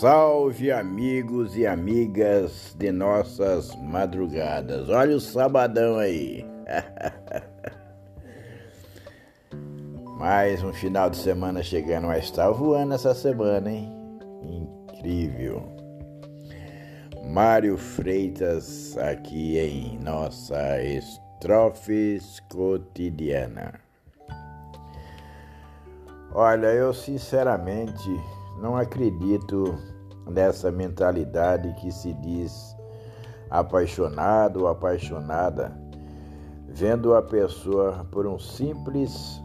Salve amigos e amigas de nossas madrugadas. Olha o sabadão aí. Mais um final de semana chegando, mas está voando essa semana, hein? Incrível. Mário Freitas aqui em nossa Estrofes Cotidiana. Olha, eu sinceramente não acredito nessa mentalidade que se diz apaixonado ou apaixonada, vendo a pessoa por um simples,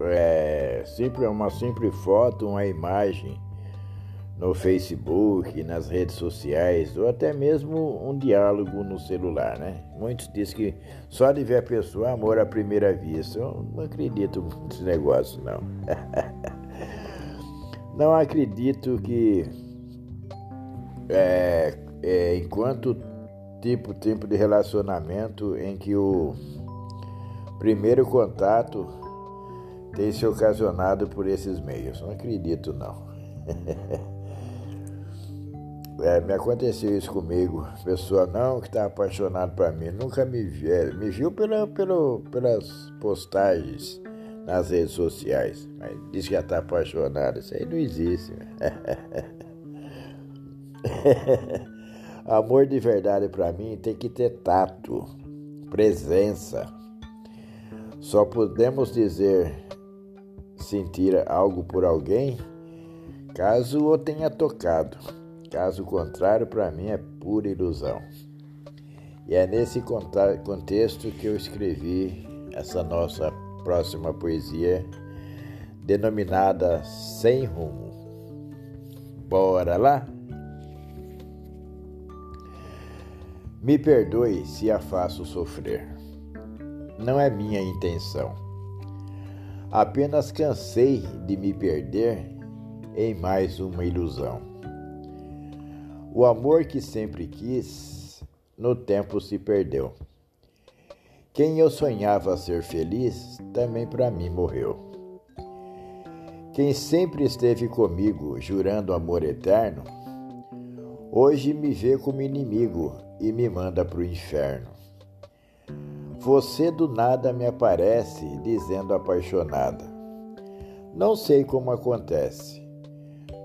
é, simples uma simples foto, uma imagem no Facebook, nas redes sociais, ou até mesmo um diálogo no celular, né? Muitos dizem que só de ver a pessoa, amor à primeira vista. Eu não acredito nesse negócio, não. Não acredito que é, é, enquanto tipo, tempo de relacionamento em que o primeiro contato tem se ocasionado por esses meios. Não acredito não. é, me aconteceu isso comigo. Pessoa não que está apaixonada por mim, nunca me viu, me viu pela, pela, pelas postagens nas redes sociais. Mas diz que já está apaixonado. Isso aí não existe. Amor de verdade para mim tem que ter tato, presença. Só podemos dizer sentir algo por alguém caso o tenha tocado. Caso contrário, para mim é pura ilusão. E é nesse contexto que eu escrevi essa nossa próxima poesia, denominada Sem Rumo. Bora lá? Me perdoe se a faço sofrer. Não é minha intenção. Apenas cansei de me perder em mais uma ilusão. O amor que sempre quis, no tempo se perdeu. Quem eu sonhava ser feliz, também para mim morreu. Quem sempre esteve comigo, jurando amor eterno, hoje me vê como inimigo e me manda para o inferno. Você do nada me aparece dizendo apaixonada. Não sei como acontece,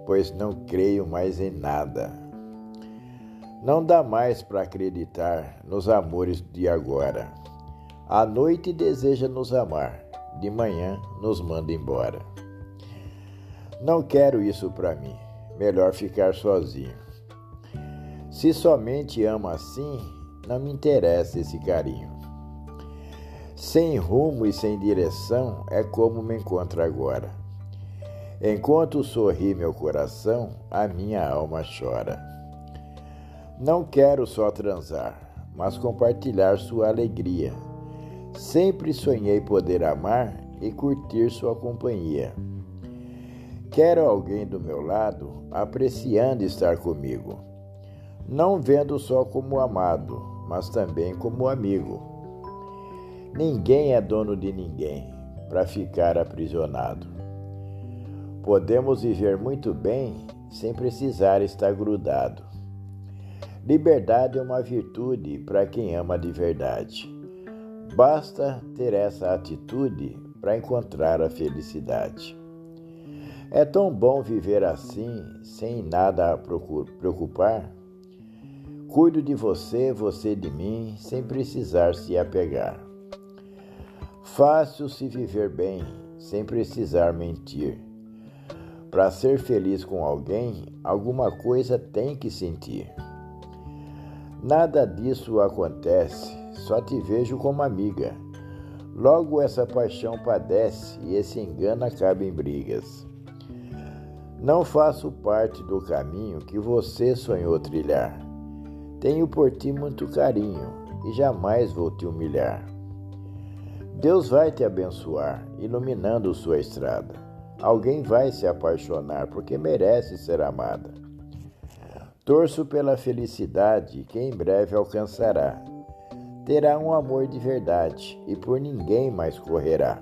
pois não creio mais em nada. Não dá mais para acreditar nos amores de agora. À noite deseja nos amar, de manhã nos manda embora. Não quero isso para mim, melhor ficar sozinho. Se somente ama assim, não me interessa esse carinho. Sem rumo e sem direção é como me encontro agora. Enquanto sorri meu coração, a minha alma chora. Não quero só transar, mas compartilhar sua alegria Sempre sonhei poder amar e curtir sua companhia. Quero alguém do meu lado apreciando estar comigo, não vendo só como amado, mas também como amigo. Ninguém é dono de ninguém para ficar aprisionado. Podemos viver muito bem sem precisar estar grudado. Liberdade é uma virtude para quem ama de verdade. Basta ter essa atitude para encontrar a felicidade. É tão bom viver assim, sem nada a preocupar. Cuido de você, você de mim, sem precisar se apegar. Fácil se viver bem, sem precisar mentir. Para ser feliz com alguém, alguma coisa tem que sentir. Nada disso acontece só te vejo como amiga. Logo essa paixão padece e esse engano acaba em brigas. Não faço parte do caminho que você sonhou trilhar. Tenho por ti muito carinho e jamais vou te humilhar. Deus vai te abençoar, iluminando sua estrada. Alguém vai se apaixonar porque merece ser amada. Torço pela felicidade que em breve alcançará terá um amor de verdade e por ninguém mais correrá.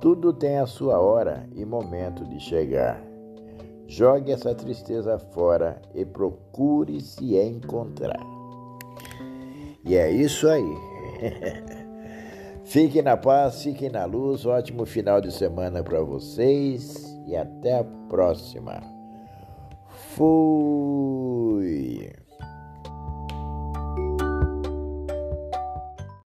Tudo tem a sua hora e momento de chegar. Jogue essa tristeza fora e procure se encontrar. E é isso aí. fiquem na paz, fiquem na luz. Ótimo final de semana para vocês e até a próxima. Fui.